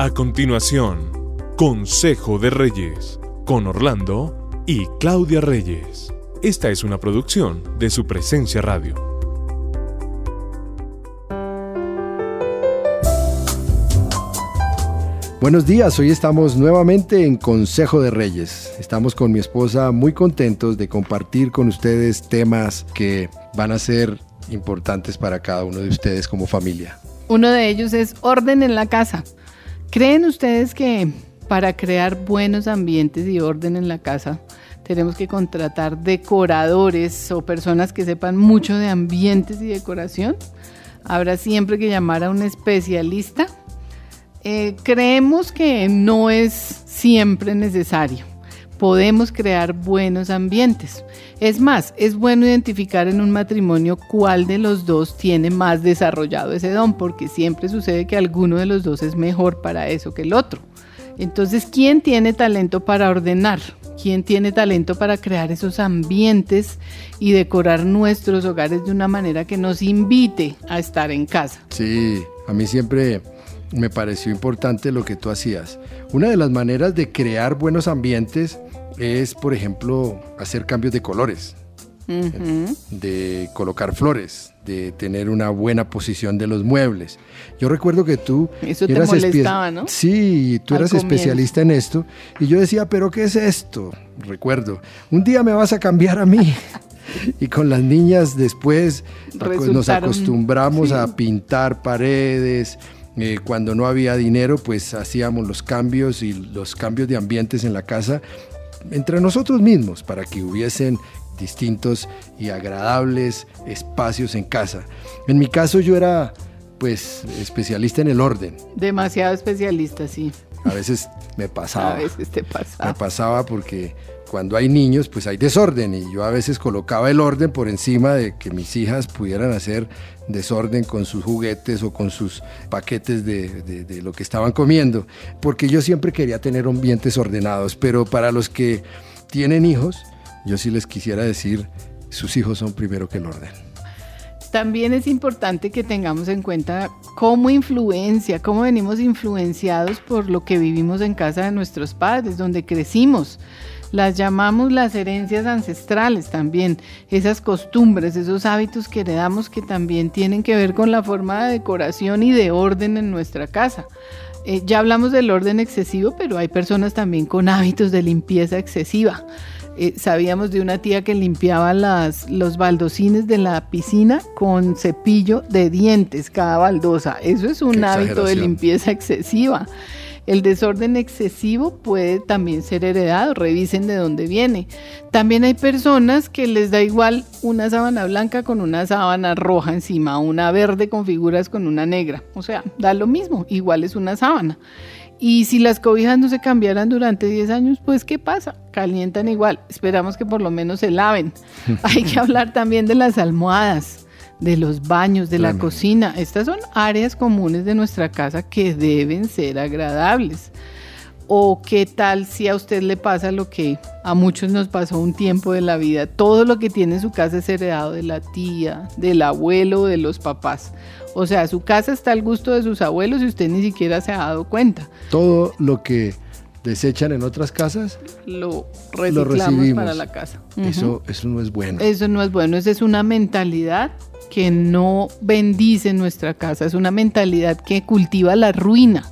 A continuación, Consejo de Reyes, con Orlando y Claudia Reyes. Esta es una producción de su presencia radio. Buenos días, hoy estamos nuevamente en Consejo de Reyes. Estamos con mi esposa muy contentos de compartir con ustedes temas que van a ser importantes para cada uno de ustedes como familia. Uno de ellos es orden en la casa. ¿Creen ustedes que para crear buenos ambientes y orden en la casa tenemos que contratar decoradores o personas que sepan mucho de ambientes y decoración? Habrá siempre que llamar a un especialista. Eh, creemos que no es siempre necesario podemos crear buenos ambientes. Es más, es bueno identificar en un matrimonio cuál de los dos tiene más desarrollado ese don, porque siempre sucede que alguno de los dos es mejor para eso que el otro. Entonces, ¿quién tiene talento para ordenar? ¿Quién tiene talento para crear esos ambientes y decorar nuestros hogares de una manera que nos invite a estar en casa? Sí, a mí siempre me pareció importante lo que tú hacías. Una de las maneras de crear buenos ambientes es, por ejemplo, hacer cambios de colores, de colocar flores, de tener una buena posición de los muebles. Yo recuerdo que tú Eso te eras molestaba, ¿no? Sí, tú eras especialista en esto y yo decía, "¿Pero qué es esto?" Recuerdo, "Un día me vas a cambiar a mí." y con las niñas después nos acostumbramos a pintar paredes, eh, cuando no había dinero, pues hacíamos los cambios y los cambios de ambientes en la casa entre nosotros mismos para que hubiesen distintos y agradables espacios en casa. En mi caso yo era pues especialista en el orden. Demasiado especialista, sí. A veces me pasaba. A veces te pasaba. Me pasaba porque cuando hay niños, pues hay desorden y yo a veces colocaba el orden por encima de que mis hijas pudieran hacer desorden con sus juguetes o con sus paquetes de, lo que estaban comiendo, porque yo siempre quería tener ambientes ordenados, pero para los que tienen hijos, yo sí les quisiera decir, sus hijos son primero que el orden. También es importante que tengamos en cuenta cómo influencia, cómo venimos influenciados por lo que vivimos en casa de nuestros padres, donde crecimos. Las llamamos las herencias ancestrales también, esas costumbres, esos hábitos que heredamos que también tienen que ver con la forma de decoración y de orden en nuestra casa. Eh, ya hablamos del orden excesivo, pero hay personas también con hábitos de limpieza excesiva. Eh, sabíamos de una tía que limpiaba las, los baldocines de la piscina con cepillo de dientes cada baldosa. Eso es un hábito de limpieza excesiva. El desorden excesivo puede también ser heredado, revisen de dónde viene. También hay personas que les da igual una sábana blanca con una sábana roja encima, una verde con figuras con una negra. O sea, da lo mismo, igual es una sábana. Y si las cobijas no se cambiaran durante 10 años, pues ¿qué pasa? Calientan igual. Esperamos que por lo menos se laven. Hay que hablar también de las almohadas de los baños, de la cocina. Estas son áreas comunes de nuestra casa que deben ser agradables. O qué tal si a usted le pasa lo que a muchos nos pasó un tiempo de la vida. Todo lo que tiene en su casa es heredado de la tía, del abuelo, de los papás. O sea, su casa está al gusto de sus abuelos y usted ni siquiera se ha dado cuenta. Todo lo que desechan en otras casas, lo reciclamos para la casa. eso, eso no es bueno. Eso no es bueno. Esa es una mentalidad que no bendice nuestra casa, es una mentalidad que cultiva la ruina.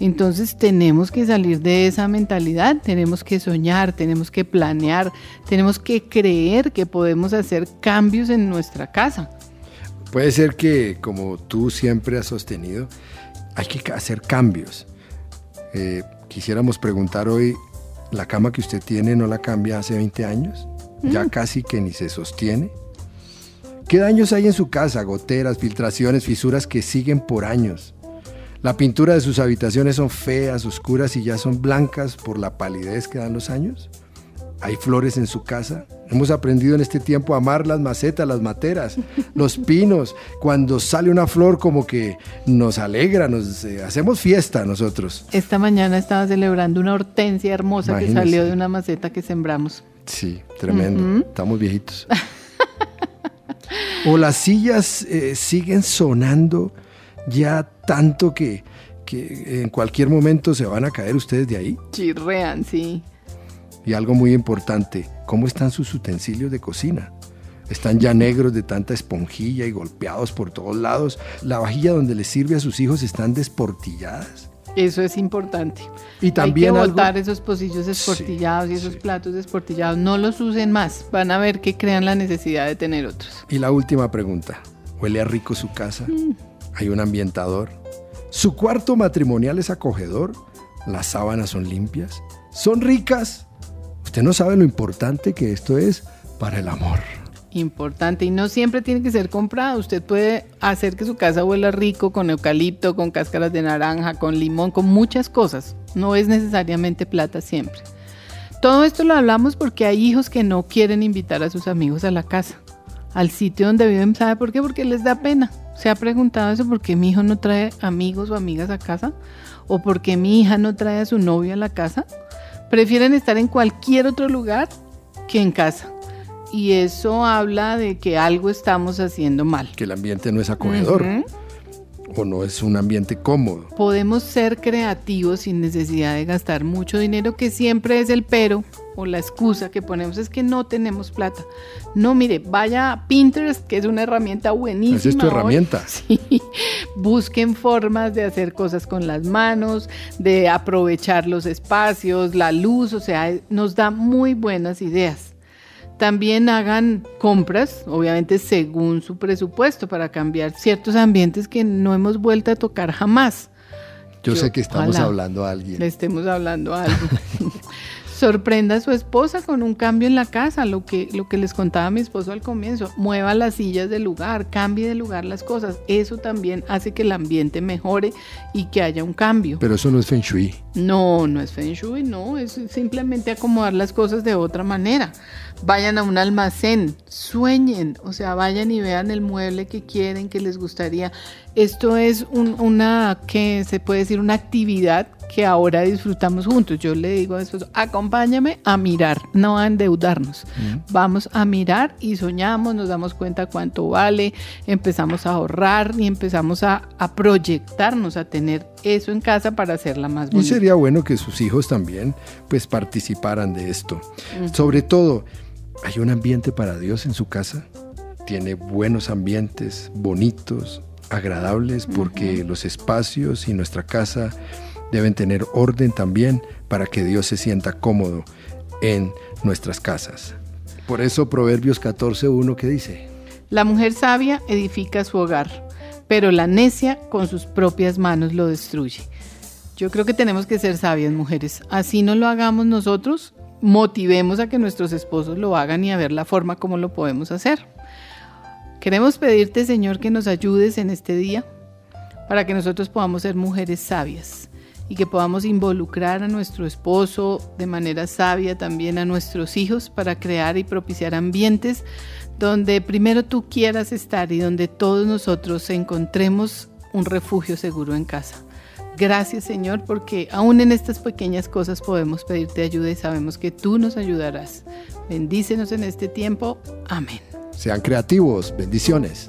Entonces tenemos que salir de esa mentalidad, tenemos que soñar, tenemos que planear, tenemos que creer que podemos hacer cambios en nuestra casa. Puede ser que, como tú siempre has sostenido, hay que hacer cambios. Eh, quisiéramos preguntar hoy, ¿la cama que usted tiene no la cambia hace 20 años? Ya mm. casi que ni se sostiene. ¿Qué daños hay en su casa? Goteras, filtraciones, fisuras que siguen por años. La pintura de sus habitaciones son feas, oscuras y ya son blancas por la palidez que dan los años. Hay flores en su casa. Hemos aprendido en este tiempo a amar las macetas, las materas, los pinos. Cuando sale una flor como que nos alegra, nos eh, hacemos fiesta nosotros. Esta mañana estaba celebrando una hortensia hermosa que salió de una maceta que sembramos. Sí, tremendo. Estamos viejitos. o las sillas eh, siguen sonando ya tanto que, que en cualquier momento se van a caer ustedes de ahí. Chirrean, sí. Y algo muy importante, ¿cómo están sus utensilios de cocina? Están ya negros de tanta esponjilla y golpeados por todos lados. La vajilla donde les sirve a sus hijos están desportilladas. Eso es importante. Y también Hay que algo- esos pocillos desportillados y esos platos desportillados. No los usen más. Van a ver que crean la necesidad de tener otros. Y la última pregunta. ¿Huele a rico su casa? ¿Hay un ambientador? ¿Su cuarto matrimonial es acogedor? ¿Las sábanas son limpias? ¿Son ricas? Usted no sabe lo importante que esto es para el amor. Importante. Y no siempre tiene que ser comprado. Usted puede hacer que su casa huela rico con eucalipto, con cáscaras de naranja, con limón, con muchas cosas. No es necesariamente plata siempre. Todo esto lo hablamos porque hay hijos que no quieren invitar a sus amigos a la casa, al sitio donde viven. ¿Sabe por qué? Porque les da pena. ¿Se ha preguntado eso? ¿Por qué mi hijo no trae amigos o amigas a casa? ¿O por qué mi hija no trae a su novio a la casa? Prefieren estar en cualquier otro lugar que en casa. Y eso habla de que algo estamos haciendo mal. Que el ambiente no es acogedor Ujú. O no es un ambiente cómodo. Podemos ser creativos sin necesidad de gastar mucho dinero, que siempre es el pero o la excusa que ponemos es que no tenemos plata. No, mire, vaya a Pinterest, que es una herramienta buenísima. Esa es tu herramienta. Sí, busquen formas de hacer cosas con las manos, de aprovechar los espacios, la luz, o sea, nos da muy buenas ideas. También hagan compras, obviamente según su presupuesto, para cambiar ciertos ambientes que no hemos vuelto a tocar jamás. Yo, Yo- sé que estamos hablando a alguien. Le estemos hablando algo. Sorprenda a su esposa con un cambio en la casa, lo que, lo que les contaba mi esposo al comienzo. Mueva las sillas del lugar, cambie de lugar las cosas. Eso también hace que el ambiente mejore y que haya un cambio. Pero eso no es Feng Shui. No, no es Feng Shui, no, es simplemente acomodar las cosas de otra manera. Vayan a un almacén, sueñen, o sea, vayan y vean el mueble que quieren, que les gustaría. Esto es un- una, que se puede decir, una actividad que ahora disfrutamos juntos. Yo le digo a mi esposo, acompáñame a mirar, no a endeudarnos. Vamos a mirar y soñamos, nos damos cuenta cuánto vale, empezamos a ahorrar y empezamos a, a proyectarnos, a tener eso en casa para hacerla más Y bonita. sería bueno que sus hijos también pues participaran de esto. Sobre todo, ¿hay un ambiente para Dios en su casa? Tiene buenos ambientes, bonitos, agradables, porque los espacios y nuestra casa deben tener orden también para que Dios se sienta cómodo en nuestras casas. Por eso Proverbios 14.1 que dice, La mujer sabia edifica su hogar, pero la necia con sus propias manos lo destruye. Yo creo que tenemos que ser sabias mujeres. Así no lo hagamos nosotros, motivemos a que nuestros esposos lo hagan y a ver la forma como lo podemos hacer. Queremos pedirte, Señor, que nos ayudes en este día para que nosotros podamos ser mujeres sabias y que podamos involucrar a nuestro esposo de manera sabia, también a nuestros hijos, para crear y propiciar ambientes donde primero tú quieras estar y donde todos nosotros encontremos un refugio seguro en casa. Gracias Señor, porque aún en estas pequeñas cosas podemos pedirte ayuda y sabemos que tú nos ayudarás. Bendícenos en este tiempo. Amén. sean creativos, bendiciones.